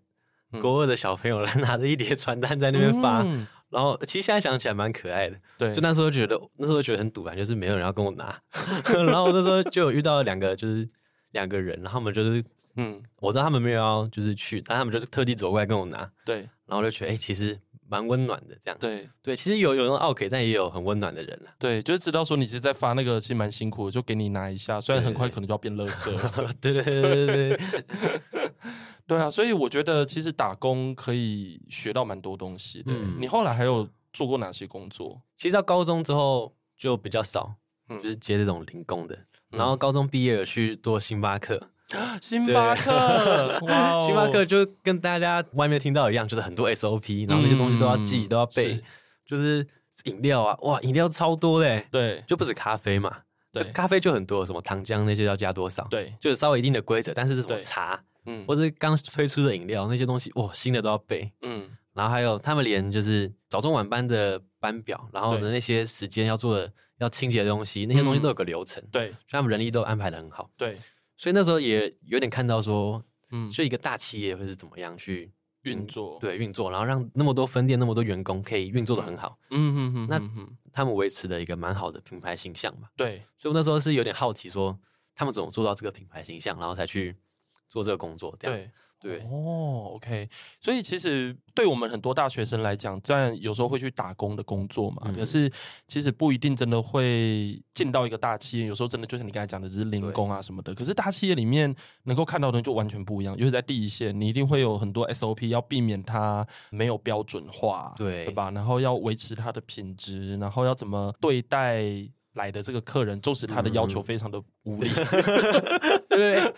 嗯、国二的小朋友来拿着一叠传单在那边发，嗯、然后其实现在想起来蛮可爱的，对，就那时候觉得那时候觉得很堵然，就是没有人要跟我拿，然后我那时候就有遇到两个就是两个人，然后他们就是嗯，我知道他们没有要就是去，但他们就是特地走过来跟我拿，对，然后我就觉得哎、欸，其实。蛮温暖的，这样对对，其实有有那种奥客，但也有很温暖的人了。对，就是知道说你是在发那个，其实蛮辛苦的，就给你拿一下，虽然很快可能就要变垃圾。对对对对对，对啊，所以我觉得其实打工可以学到蛮多东西的。嗯，你后来还有做过哪些工作？其实到高中之后就比较少，就是接这种零工的。嗯，然后高中毕业有去做星巴克。星巴克，哇哦！星巴克就跟大家外面听到一样，就是很多 SOP，然后那些东西都要记，嗯、都要背，是。就是饮料啊，哇，饮料超多嘞，对，就不止咖啡嘛，对，咖啡就很多，什么糖浆那些要加多少，对，就是稍微一定的规则，但是是什么茶，嗯，或者刚推出的饮料那些东西，哇，新的都要背，嗯，然后还有他们连就是早中晚班的班表，然后的那些时间要做的要清洁的东西，那些东西都有个流程，对，所以他们人力都安排的很好，对，所以那时候也有点看到说，嗯，就一个大企业会是怎么样去。运作对运作，然后让那么多分店、那么多员工可以运作的很好。嗯嗯嗯，那他们维持了一个蛮好的品牌形象嘛。对，所以我那时候是有点好奇，说他们怎么做到这个品牌形象，然后才去做这个工作。这样。对。对哦，OK，所以其实对我们很多大学生来讲，虽然有时候会去打工的工作嘛，嗯、可是其实不一定真的会进到一个大企业。有时候真的就像你刚才讲的，只是零工啊什么的。可是大企业里面能够看到的就完全不一样，尤其在第一线，你一定会有很多 SOP 要避免它没有标准化，对，对吧？然后要维持它的品质，然后要怎么对待。来的这个客人，纵使他的要求非常的无理，对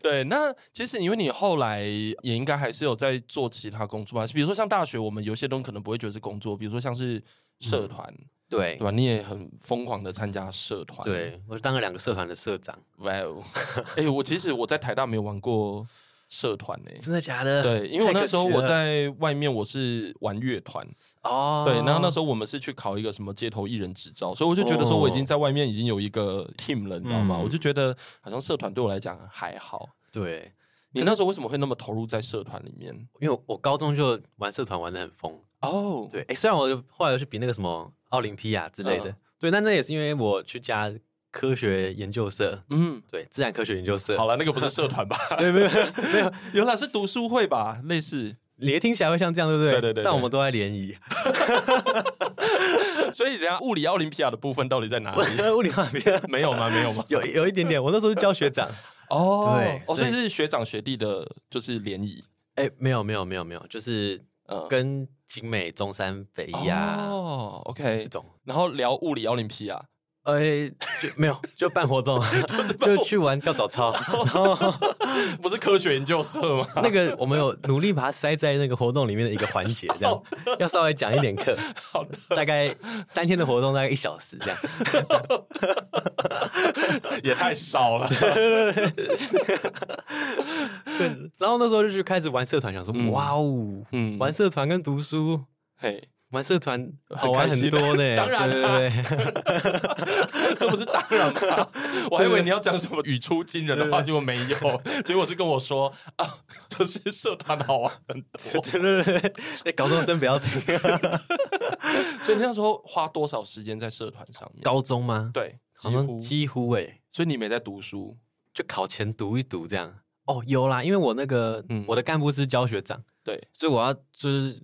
对。那其实因为你后来也应该还是有在做其他工作吧？比如说像大学，我们有些东西可能不会觉得是工作，比如说像是社团，嗯、对对吧？你也很疯狂的参加社团，对，我当了两个社团的社长。哇哦！哎，我其实我在台大没有玩过。社团呢？真的假的？对，因为我那时候我在外面，我是玩乐团哦。对，然后那时候我们是去考一个什么街头艺人执照，所以我就觉得说我已经在外面已经有一个 team 了，你知道吗？我就觉得好像社团对我来讲还好。对，你那时候为什么会那么投入在社团里面？因为我高中就玩社团玩得很疯哦。对，哎，虽然我后来又去比那个什么奥林匹亚之类的，对，但那也是因为我去加。科学研究社，嗯，对，自然科学研究社。好了，那个不是社团吧？对，没有，没有，原来是读书会吧？类似，也听起来会像这样，对不对？对对对。但我们都在联谊。所以，等下物理奥林匹亚的部分到底在哪里？物理奥林匹亚没有吗？没有吗？有，有一点点。我那时候是教学长。哦，对，哦，所以是学长学弟的，就是联谊。哎，没有，没有，没有，没有，就是跟景美、中山、北艺啊。哦，OK，这种，然后聊物理奥林匹亚。哎，就 没有，就办活动，就去玩跳早操，然后不是科学研究社吗？那个我们有努力把它塞在那个活动里面的一个环节，这样要稍微讲一点课，好的，大概三天的活动大概一小时这样，也太少了。对，然后那时候就去开始玩社团，想说哇哦，嗯，玩社团跟读书，嘿。玩社团好玩很多呢，当然了，这不是当然吗？我还以为你要讲什么语出惊人的话，结果没有，结果是跟我说啊，就是社团好玩很多，对对对，高中真不要听。所以你那时候花多少时间在社团上面？高中吗？对，几乎。几乎哎，所以你没在读书，就考前读一读这样。哦，有啦，因为我那个我的干部是教学长，对，所以我要就是。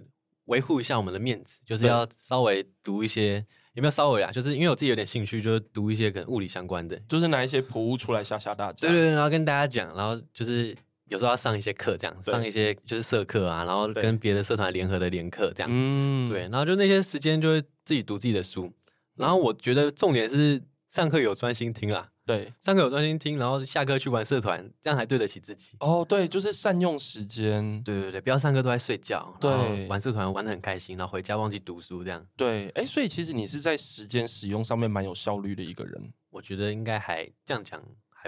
维护一下我们的面子，就是要稍微读一些，有没有稍微啊？就是因为我自己有点兴趣，就是读一些跟物理相关的，就是拿一些普物出来吓吓大家。对对对，然后跟大家讲，然后就是有时候要上一些课，这样上一些就是社课啊，然后跟别的社团联合的联课这样。嗯，对，然后就那些时间就会自己读自己的书，然后我觉得重点是上课有专心听啦。对，上课有专心听，然后下课去玩社团，这样还对得起自己。哦，对，就是善用时间。对对对，不要上课都在睡觉。对，玩社团玩的很开心，然后回家忘记读书这样。对，哎，所以其实你是在时间使用上面蛮有效率的一个人。我觉得应该还这样讲。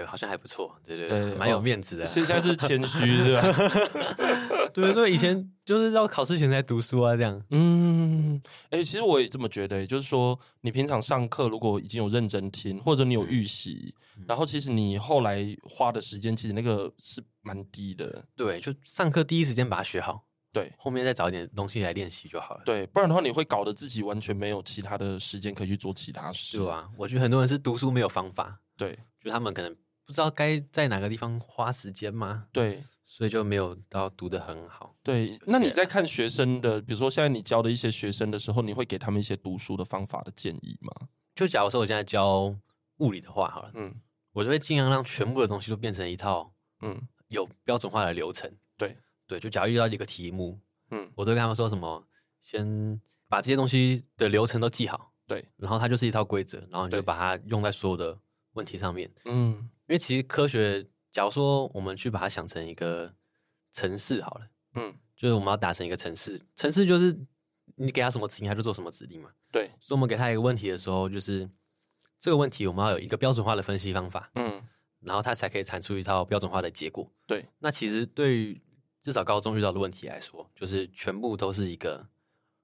好像还不错，对对对，蛮有面子的。现在是谦虚，是吧？对，所以以前就是要考试前才读书啊，这样。嗯，哎，其实我也这么觉得，就是说，你平常上课如果已经有认真听，或者你有预习，然后其实你后来花的时间，其实那个是蛮低的。对，就上课第一时间把它学好，对，后面再找一点东西来练习就好了。对，不然的话，你会搞得自己完全没有其他的时间可以去做其他事。对啊，我觉得很多人是读书没有方法，对，就他们可能。不知道该在哪个地方花时间吗？对，所以就没有到读得很好。对，那你在看学生的，比如说现在你教的一些学生的时候，你会给他们一些读书的方法的建议吗？就假如说我现在教物理的话，好了，嗯，我就会尽量让全部的东西都变成一套，嗯，有标准化的流程。对，对，就假如遇到一个题目，嗯，我都跟他们说什么，先把这些东西的流程都记好，对，然后它就是一套规则，然后你就把它用在所有的问题上面，嗯。因为其实科学，假如说我们去把它想成一个城市好了，嗯，就是我们要达成一个城市，城市就是你给他什么指令，他就做什么指令嘛。对，所以我们给他一个问题的时候，就是这个问题我们要有一个标准化的分析方法，嗯，然后他才可以产出一套标准化的结果。对，那其实对于至少高中遇到的问题来说，就是全部都是一个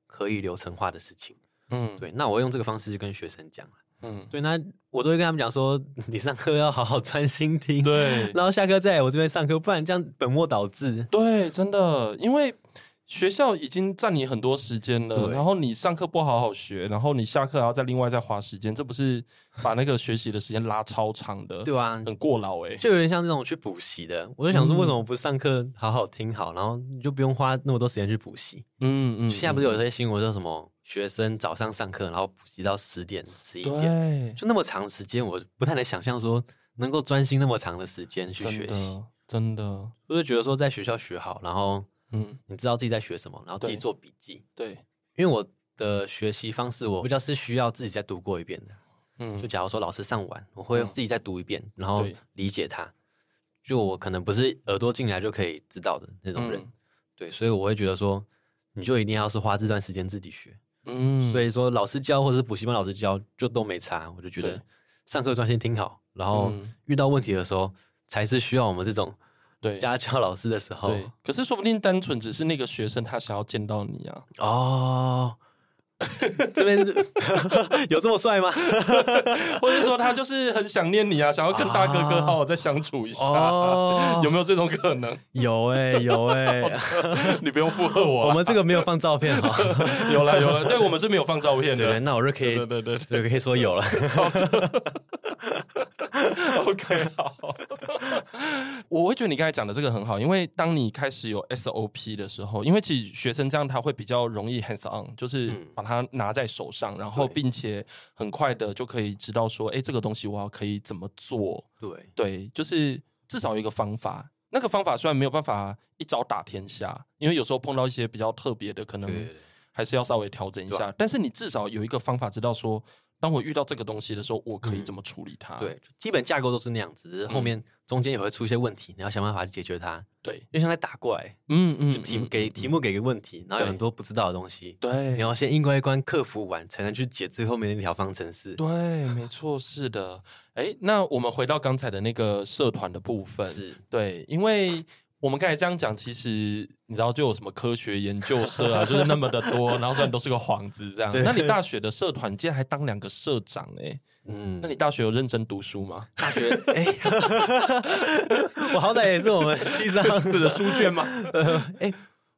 可以流程化的事情。嗯，对，那我用这个方式跟学生讲。嗯，对，那我都会跟他们讲说，你上课要好好专心听，对，然后下课再来我这边上课，不然这样本末倒置。对，真的，因为学校已经占你很多时间了，然后你上课不好好学，然后你下课还要再另外再花时间，这不是把那个学习的时间拉超长的，对啊，很过劳哎、欸，就有点像这种去补习的。我就想说，为什么不上课好好听好，然后你就不用花那么多时间去补习？嗯嗯，现在不是有些新闻叫什么？学生早上上课，然后补习到十点、十一点，就那么长时间，我不太能想象说能够专心那么长的时间去学习。真的，我就觉得说在学校学好，然后嗯，你知道自己在学什么，然后自己做笔记。对，因为我的学习方式，我比较是需要自己再读过一遍的。嗯，就假如说老师上完，我会自己再读一遍，然后理解它。就我可能不是耳朵进来就可以知道的那种人。嗯、对，所以我会觉得说，你就一定要是花这段时间自己学。嗯，所以说老师教或者是补习班老师教就都没差，我就觉得上课专心听好，然后遇到问题的时候才是需要我们这种对家教老师的时候。对，可是说不定单纯只是那个学生他想要见到你啊。哦。这边 有这么帅吗？或者说他就是很想念你啊，想要跟大哥哥好好再相处一下，啊、有没有这种可能？有哎、欸，有哎、欸，你不用附和我，我们这个没有放照片哈。有了有了，对，我们是没有放照片的。对，那我就可以，对对对，对，可以说有了。OK，好。我会觉得你刚才讲的这个很好，因为当你开始有 SOP 的时候，因为其实学生这样他会比较容易 hands on，就是把它拿在手上，然后并且很快的就可以知道说，哎，这个东西我要可以怎么做？对对，就是至少有一个方法。那个方法虽然没有办法一招打天下，因为有时候碰到一些比较特别的，可能还是要稍微调整一下。但是你至少有一个方法，知道说。当我遇到这个东西的时候，我可以怎么处理它？嗯、对，基本架构都是那样子，后面中间也会出一些问题，嗯、你要想办法去解决它。对，就像在打怪，嗯嗯，就题给题目给个问题，然后有很多不知道的东西，对，你要先一关一关克服完，才能去解最后面那条方程式。对，没错，是的。哎，那我们回到刚才的那个社团的部分，是对，因为。我们刚才这样讲，其实你知道就有什么科学研究社啊，就是那么的多，然后虽然都是个幌子这样。那你大学的社团竟然还当两个社长哎、欸，嗯，那你大学有认真读书吗？大学 哎，我好歹也是我们西上的书卷吗？哎，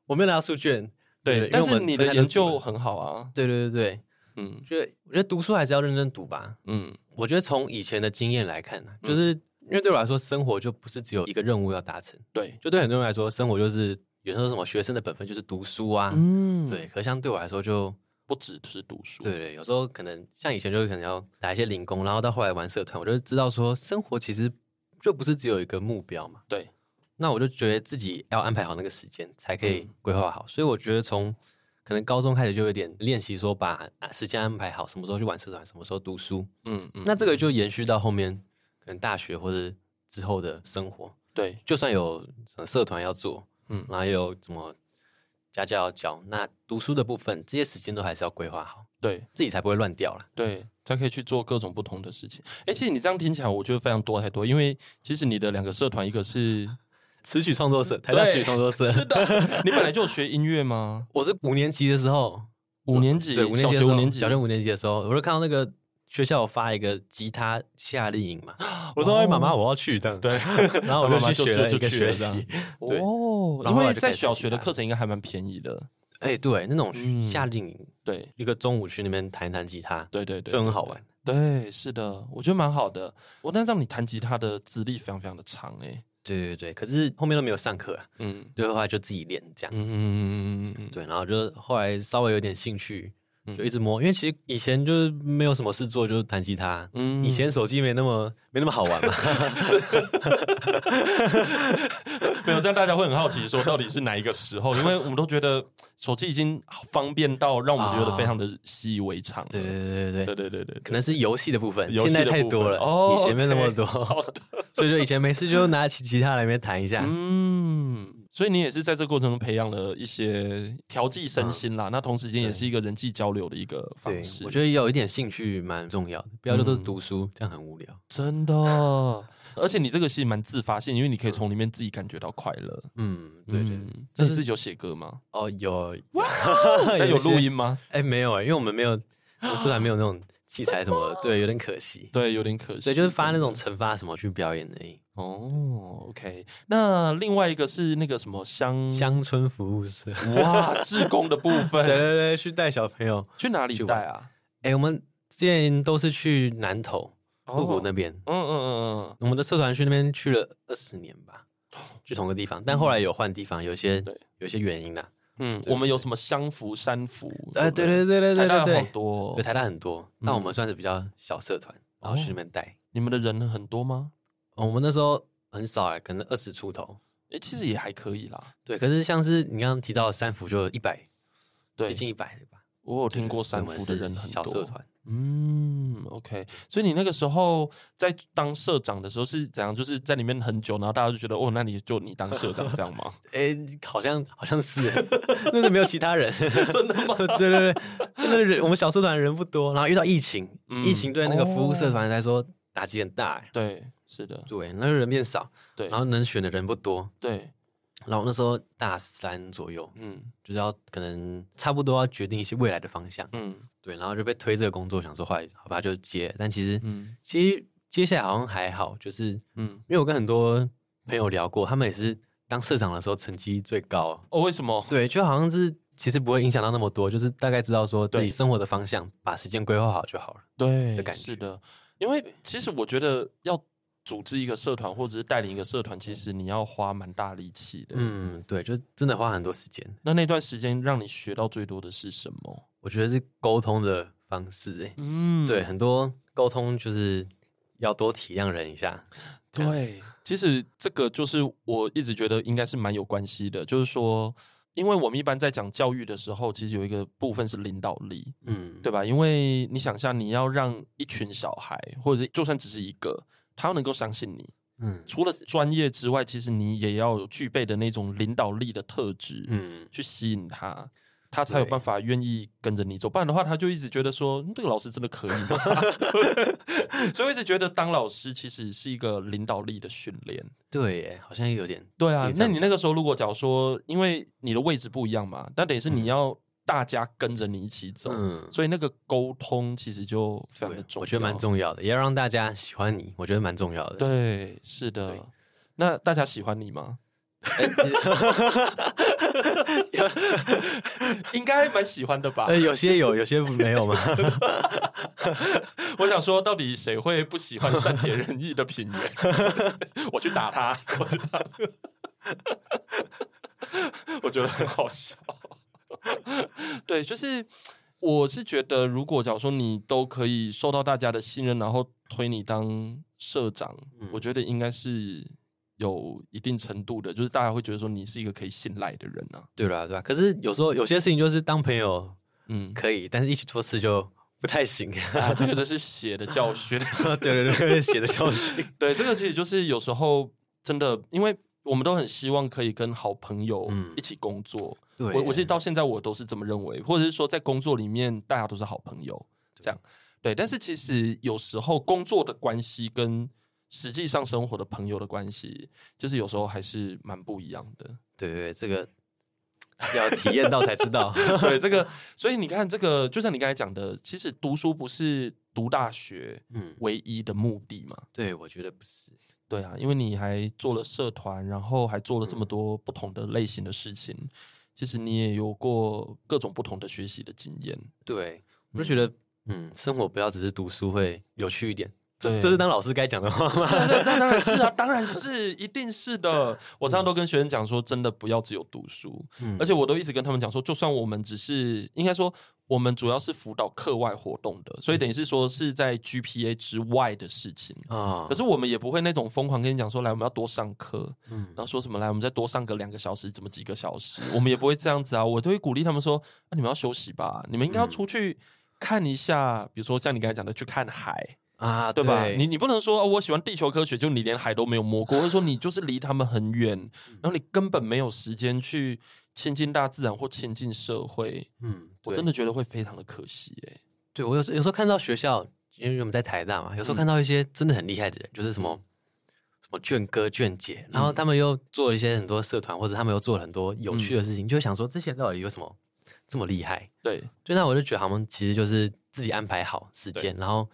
我没有拿书卷，对，对但是你的研究很好啊。对对对对，嗯，就我觉得读书还是要认真读吧。嗯，我觉得从以前的经验来看，就是。因为对我来说，生活就不是只有一个任务要达成。对，就对很多人来说，生活就是有时候什么学生的本分就是读书啊。嗯，对。可像对我来说，就不只是读书。对对，有时候可能像以前就可能要打一些零工，然后到后来玩社团，我就知道说，生活其实就不是只有一个目标嘛。对。那我就觉得自己要安排好那个时间，才可以规划好。嗯、所以我觉得从可能高中开始就有点练习说，把时间安排好，什么时候去玩社团，什么时候读书。嗯嗯。那这个就延续到后面。可能大学或者之后的生活，对，就算有什么社团要做，嗯，然后有什么家教要教，那读书的部分，这些时间都还是要规划好，对，自己才不会乱掉了，对，才可以去做各种不同的事情。哎、欸，其实你这样听起来，我觉得非常多太多，因为其实你的两个社团，一个是 词曲创作社，台大词曲创作社，是的，你本来就有学音乐吗？我是五年级的时候，五年级，对，五年级，五年级，小学五年级的时候，我就看到那个。学校有发一个吉他夏令营嘛？我说：“哎，妈妈，我要去的。”对，然后我就去学了一个学期。哦，因为在小学的课程应该还蛮便宜的。哎，对，那种夏令营，对，一个中午去那边弹弹吉他，对对对，就很好玩。对，是的，我觉得蛮好的。我但是让你弹吉他的资历非常非常的长哎。对对对，可是后面都没有上课啊。嗯，对，后来就自己练这样。嗯嗯嗯嗯嗯，对，然后就后来稍微有点兴趣。就一直摸，因为其实以前就是没有什么事做，就弹吉他。嗯，以前手机没那么没那么好玩嘛。没有这样，大家会很好奇说到底是哪一个时候？因为我们都觉得手机已经方便到让我们觉得非常的习以为常。对对对对对对对对，可能是游戏的部分，现在太多了，以前没那么多，所以说以前没事就拿起吉他来那边弹一下。嗯。所以你也是在这个过程中培养了一些调剂身心啦。嗯、那同时间也是一个人际交流的一个方式。我觉得有一点兴趣蛮重要的，不要都是读书，嗯、这样很无聊。真的，而且你这个戏蛮自发性，因为你可以从里面自己感觉到快乐。嗯，对对。那你自己有写歌吗？哦，有。那有录音吗？哎、欸，没有哎、欸，因为我们没有，我虽然没有那种。器材什么的，对，有点可惜，对，有点可惜，对，就是发那种惩罚什么去表演而已。哦，OK，那另外一个是那个什么乡乡村服务社，哇，志工的部分，对对对，去带小朋友，去哪里带啊？哎、欸，我们之前都是去南投鹿谷那边，嗯嗯嗯嗯，我们的社团去那边去了二十年吧，去同个地方，但后来有换地方，有些对，有些原因啦。嗯，我们有什么乡服、山服？哎，对对对对对对对，好多，对台大很多。那我们算是比较小社团，然后去那边带。你们的人很多吗？我们那时候很少哎，可能二十出头。哎，其实也还可以啦。对，可是像是你刚刚提到三福，就一百，接近一百对吧？我有听过三福的人很多。小社团。嗯，OK，所以你那个时候在当社长的时候是怎样？就是在里面很久，然后大家就觉得哦，那你就你当社长这样吗？哎、欸，好像好像是，那是没有其他人，真的吗？对对对，那人我们小社团人不多，然后遇到疫情，嗯、疫情对那个服务社团来说打击很大。对，是的，对，那个人变少，对，然后能选的人不多，对。然后那时候大三左右，嗯，就是要可能差不多要决定一些未来的方向，嗯，对，然后就被推这个工作，想说，坏好吧，就接。但其实，嗯，其实接下来好像还好，就是，嗯，因为我跟很多朋友聊过，他们也是当社长的时候成绩最高。哦，为什么？对，就好像是其实不会影响到那么多，就是大概知道说自己生活的方向，把时间规划好就好了。对，的感觉是的，因为其实我觉得要。组织一个社团或者是带领一个社团，其实你要花蛮大力气的。嗯，对，就真的花很多时间。那那段时间让你学到最多的是什么？我觉得是沟通的方式。哎，嗯，对，很多沟通就是要多体谅人一下。对，其实这个就是我一直觉得应该是蛮有关系的。就是说，因为我们一般在讲教育的时候，其实有一个部分是领导力，嗯，对吧？因为你想下你要让一群小孩，或者就算只是一个。他要能够相信你，嗯，除了专业之外，其实你也要有具备的那种领导力的特质，嗯，去吸引他，他才有办法愿意跟着你走。不然的话，他就一直觉得说这个老师真的可以吗？所以我一直觉得当老师其实是一个领导力的训练。对，好像有点对啊。那你那个时候如果假如说，因为你的位置不一样嘛，但等于是你要。嗯大家跟着你一起走，嗯，所以那个沟通其实就非常的重要，我觉得蛮重要的，也要让大家喜欢你，我觉得蛮重要的。对，是的。那大家喜欢你吗？应该蛮喜欢的吧？有些有，有些没有吗？我想说，到底谁会不喜欢善解人意的品源？我去打他，我去打他，我觉得很好笑。对，就是我是觉得，如果假如说你都可以受到大家的信任，然后推你当社长，嗯、我觉得应该是有一定程度的，就是大家会觉得说你是一个可以信赖的人啊。对啦？对吧？可是有时候有些事情就是当朋友，嗯，可以，但是一起做事就不太行啊。这个都 是血的教训，对对对，血的教训。对，这个其实就是有时候真的，因为我们都很希望可以跟好朋友一起工作。嗯对我，我其实到现在我都是这么认为，或者是说在工作里面大家都是好朋友，这样对。但是其实有时候工作的关系跟实际上生活的朋友的关系，就是有时候还是蛮不一样的。对对，这个 要体验到才知道。对这个，所以你看，这个就像你刚才讲的，其实读书不是读大学嗯唯一的目的嘛？嗯、对，我觉得不是。对啊，因为你还做了社团，然后还做了这么多不同的类型的事情。嗯其实你也有过各种不同的学习的经验，对，我就觉得，嗯，生活不要只是读书会有趣一点。这这是当老师该讲的话吗？那当然是啊，当然是，一定是的。我常常都跟学生讲说，真的不要只有读书，嗯、而且我都一直跟他们讲说，就算我们只是，应该说我们主要是辅导课外活动的，所以等于是说是在 GPA 之外的事情啊。嗯、可是我们也不会那种疯狂跟你讲说，来我们要多上课，嗯，然后说什么来我们再多上个两个小时，怎么几个小时，我们也不会这样子啊。我都会鼓励他们说，那、啊、你们要休息吧，你们应该要出去看一下，比如说像你刚才讲的，去看海。啊，对吧？对你你不能说、哦、我喜欢地球科学，就你连海都没有摸过，或者说你就是离他们很远，然后你根本没有时间去亲近大自然或亲近社会。嗯，我真的觉得会非常的可惜哎。对，我有时有时候看到学校，因为我们在台大嘛，有时候看到一些真的很厉害的人，就是什么、嗯、什么卷哥卷姐，然后他们又做了一些很多社团，或者他们又做了很多有趣的事情，嗯、就会想说这些到底有什么这么厉害？对，就那我就觉得他们其实就是自己安排好时间，然后。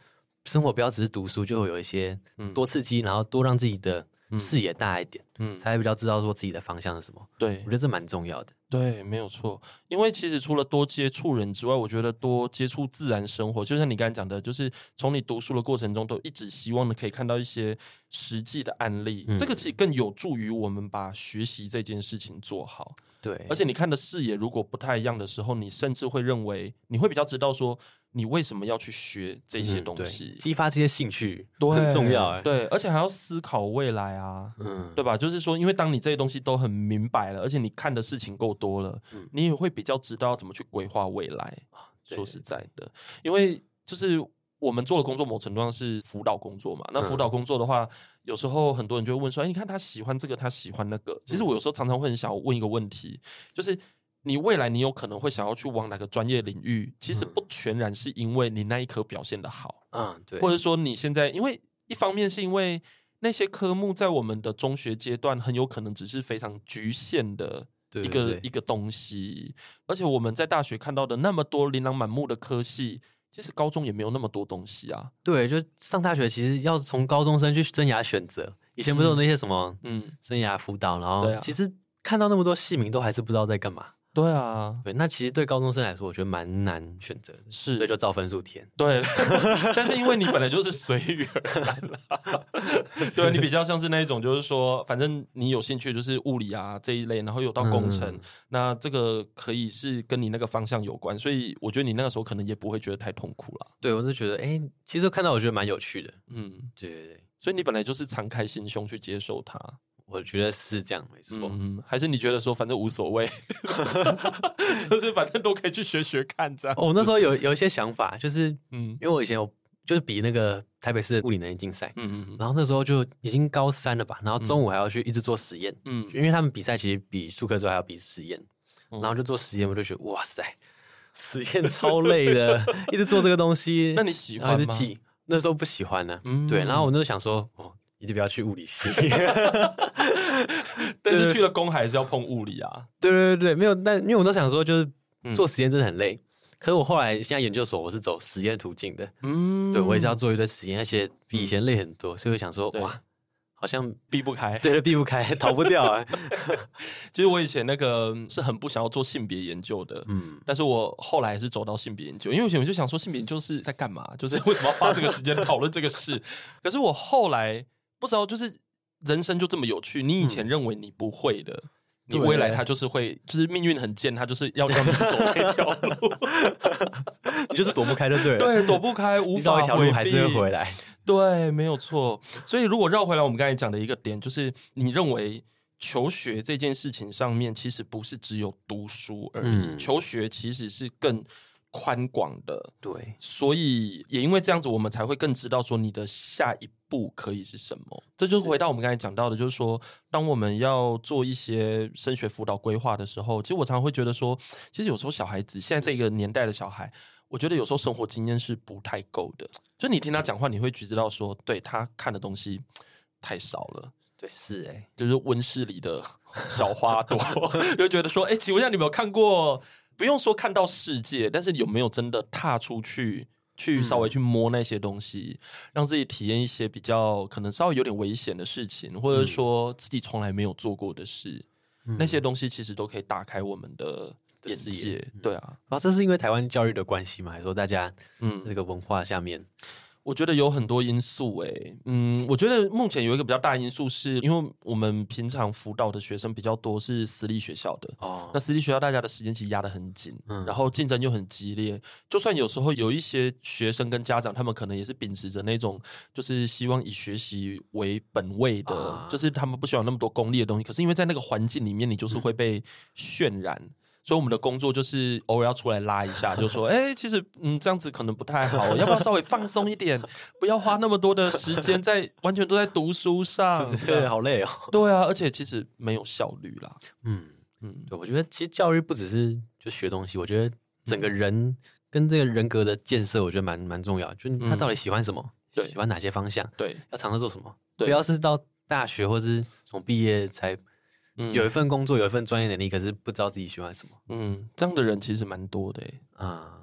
生活不要只是读书，就会有一些多刺激，嗯、然后多让自己的视野大一点，嗯，才比较知道说自己的方向是什么。对，我觉得这蛮重要的。对，没有错。因为其实除了多接触人之外，我觉得多接触自然生活，就像你刚才讲的，就是从你读书的过程中，都一直希望的可以看到一些实际的案例，嗯、这个其实更有助于我们把学习这件事情做好。对，而且你看的视野如果不太一样的时候，你甚至会认为你会比较知道说。你为什么要去学这些东西？嗯、激发这些兴趣都很重要哎。对，而且还要思考未来啊，嗯，对吧？就是说，因为当你这些东西都很明白了，而且你看的事情够多了，嗯、你也会比较知道怎么去规划未来。说实在的，因为就是我们做的工作某程度上是辅导工作嘛。那辅导工作的话，嗯、有时候很多人就会问说：“哎，你看他喜欢这个，他喜欢那个。”其实我有时候常常会很想问一个问题，就是。你未来你有可能会想要去往哪个专业领域？其实不全然是因为你那一科表现的好，嗯，对，或者说你现在因为一方面是因为那些科目在我们的中学阶段很有可能只是非常局限的一个一个东西，而且我们在大学看到的那么多琳琅满目的科系，其实高中也没有那么多东西啊。对，就上大学其实要从高中生去生涯选择，以前不是有那些什么嗯生涯辅导，然后其实看到那么多系名都还是不知道在干嘛。对啊，对，那其实对高中生来说，我觉得蛮难选择的，是，所以就照分数填。对，但是因为你本来就是随遇而安了，对，你比较像是那一种，就是说，反正你有兴趣就是物理啊这一类，然后有到工程，嗯、那这个可以是跟你那个方向有关，所以我觉得你那个时候可能也不会觉得太痛苦了。对，我是觉得，哎、欸，其实看到我觉得蛮有趣的，嗯，对对对，所以你本来就是敞开心胸去接受它。我觉得是这样，没错。嗯，还是你觉得说反正无所谓，就是反正都可以去学学看这样。我、哦、那时候有有一些想法，就是嗯，因为我以前有就是比那个台北市物理能力竞赛，嗯嗯，然后那时候就已经高三了吧，然后中午还要去一直做实验，嗯，因为他们比赛其实比数科之外还要比实验，然后就做实验，我就觉得哇塞，实验超累的，一直做这个东西。那你喜欢吗？那时候不喜欢呢、啊，嗯，对，然后我那时候想说，哦。一定不要去物理系，但是去了公还是要碰物理啊。对对对对，没有，但因为我都想说，就是做实验真的很累。嗯、可是我后来现在研究所，我是走实验途径的。嗯，对我也是要做一堆实验，而且比以前累很多，所以我想说，哇，好像避不开，对，避不开，逃不掉啊。其实我以前那个是很不想要做性别研究的，嗯，但是我后来还是走到性别研究，因为以前我就想说，性别研究是在干嘛？就是为什么要花这个时间讨论这个事？可是我后来。不知道，就是人生就这么有趣。你以前认为你不会的，嗯、你未来他就是会，就是命运很贱，他就是要让你走那条路，你就是躲不开，就对了。对，躲不开，无一条路还是会回来。对，没有错。所以如果绕回来，我们刚才讲的一个点，就是你认为求学这件事情上面，其实不是只有读书而已，嗯、求学其实是更。宽广的，对，所以也因为这样子，我们才会更知道说你的下一步可以是什么。这就是回到我们刚才讲到的，就是说，当我们要做一些升学辅导规划的时候，其实我常常会觉得说，其实有时候小孩子现在这个年代的小孩，我觉得有时候生活经验是不太够的。就你听他讲话，你会觉知道说，对他看的东西太少了。对，是哎、欸，就是温室里的小花朵，就觉得说，哎，请问一下，你有没有看过？不用说看到世界，但是有没有真的踏出去，去稍微去摸那些东西，嗯、让自己体验一些比较可能稍微有点危险的事情，或者说自己从来没有做过的事，嗯、那些东西其实都可以打开我们的眼界。对啊，啊，这是因为台湾教育的关系嘛？还是说大家嗯这个文化下面？我觉得有很多因素诶、欸，嗯，我觉得目前有一个比较大因素是，因为我们平常辅导的学生比较多是私立学校的哦，那私立学校大家的时间其实压得很紧，嗯，然后竞争又很激烈，就算有时候有一些学生跟家长，他们可能也是秉持着那种就是希望以学习为本位的，啊、就是他们不喜欢那么多功利的东西，可是因为在那个环境里面，你就是会被渲染。所以我们的工作就是偶尔要出来拉一下，就说，哎、欸，其实嗯这样子可能不太好，要不要稍微放松一点，不要花那么多的时间在完全都在读书上，对，好累哦。对啊，而且其实没有效率啦。嗯嗯，对，我觉得其实教育不只是就学东西，我觉得整个人跟这个人格的建设，我觉得蛮蛮重要。就他到底喜欢什么？对，喜欢哪些方向？对，要尝试做什么？对，不要是到大学或是从毕业才。有一份工作，有一份专业能力，可是不知道自己喜欢什么。嗯，这样的人其实蛮多的。啊，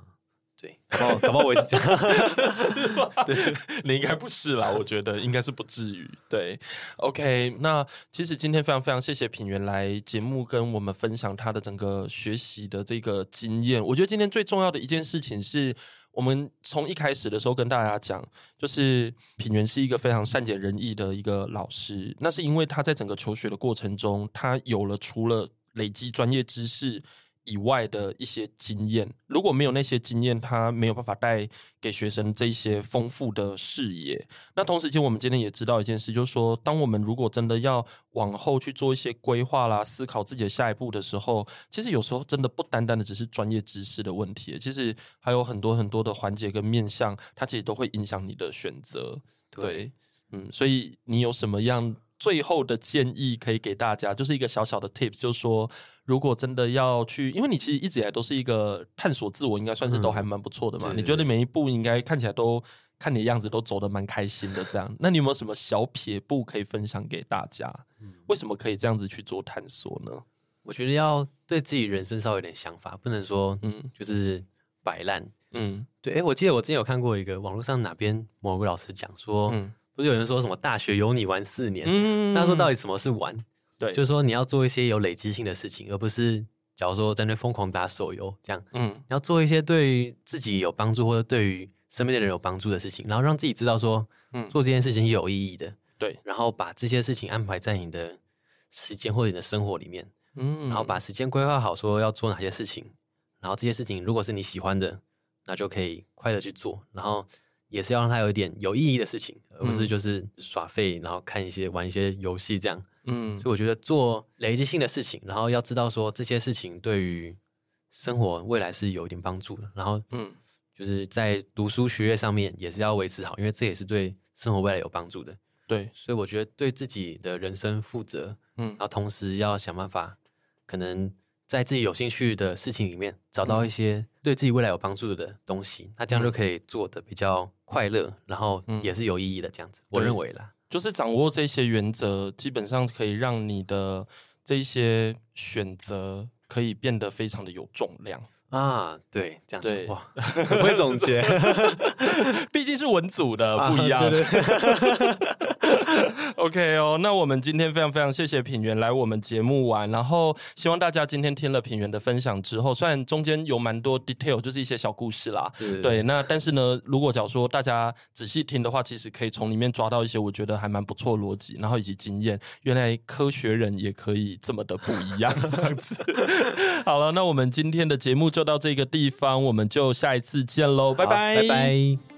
对，搞不好，搞不好我也是这样。是吗？对，你应该不是啦，我觉得应该是不至于。对，OK，那其实今天非常非常谢谢品源来节目跟我们分享他的整个学习的这个经验。我觉得今天最重要的一件事情是。我们从一开始的时候跟大家讲，就是品源是一个非常善解人意的一个老师。那是因为他在整个求学的过程中，他有了除了累积专业知识。以外的一些经验，如果没有那些经验，他没有办法带给学生这一些丰富的视野。那同时间，我们今天也知道一件事，就是说，当我们如果真的要往后去做一些规划啦，思考自己的下一步的时候，其实有时候真的不单单的只是专业知识的问题，其实还有很多很多的环节跟面向，它其实都会影响你的选择。对，嗯，所以你有什么样最后的建议可以给大家？就是一个小小的 tips，就是说。如果真的要去，因为你其实一直以来都是一个探索自我，应该算是都还蛮不错的嘛。嗯、你觉得每一步应该看起来都看你的样子都走得蛮开心的，这样。那你有没有什么小撇步可以分享给大家？嗯、为什么可以这样子去做探索呢？我觉得要对自己人生稍微有点想法，不能说嗯，就是摆烂。嗯，对。哎，我记得我之前有看过一个网络上哪边某个老师讲说，嗯、不是有人说什么大学有你玩四年？嗯，他说到底什么是玩？对，就是说你要做一些有累积性的事情，而不是假如说在那疯狂打手游这样。嗯，你要做一些对于自己有帮助或者对于身边的人有帮助的事情，然后让自己知道说，嗯，做这件事情是有意义的。对，然后把这些事情安排在你的时间或者你的生活里面。嗯，然后把时间规划好，说要做哪些事情，然后这些事情如果是你喜欢的，那就可以快乐去做。然后也是要让他有一点有意义的事情，而不是就是耍废，然后看一些玩一些游戏这样。嗯，所以我觉得做累积性的事情，然后要知道说这些事情对于生活未来是有一点帮助的。然后，嗯，就是在读书学业上面也是要维持好，因为这也是对生活未来有帮助的。对，所以我觉得对自己的人生负责，嗯，然后同时要想办法，可能在自己有兴趣的事情里面找到一些对自己未来有帮助的东西，那这样就可以做的比较快乐，然后也是有意义的这样子。我认为啦。就是掌握这些原则，基本上可以让你的这些选择可以变得非常的有重量啊！对，这样子对哇，很会总结，毕竟是文组的不一样。啊、对对对 OK 哦，那我们今天非常非常谢谢品源来我们节目玩，然后希望大家今天听了品源的分享之后，虽然中间有蛮多 detail，就是一些小故事啦，对，那但是呢，如果假如说大家仔细听的话，其实可以从里面抓到一些我觉得还蛮不错逻辑，然后以及经验，原来科学人也可以这么的不一样，这样子。好了，那我们今天的节目就到这个地方，我们就下一次见喽，拜拜，拜拜。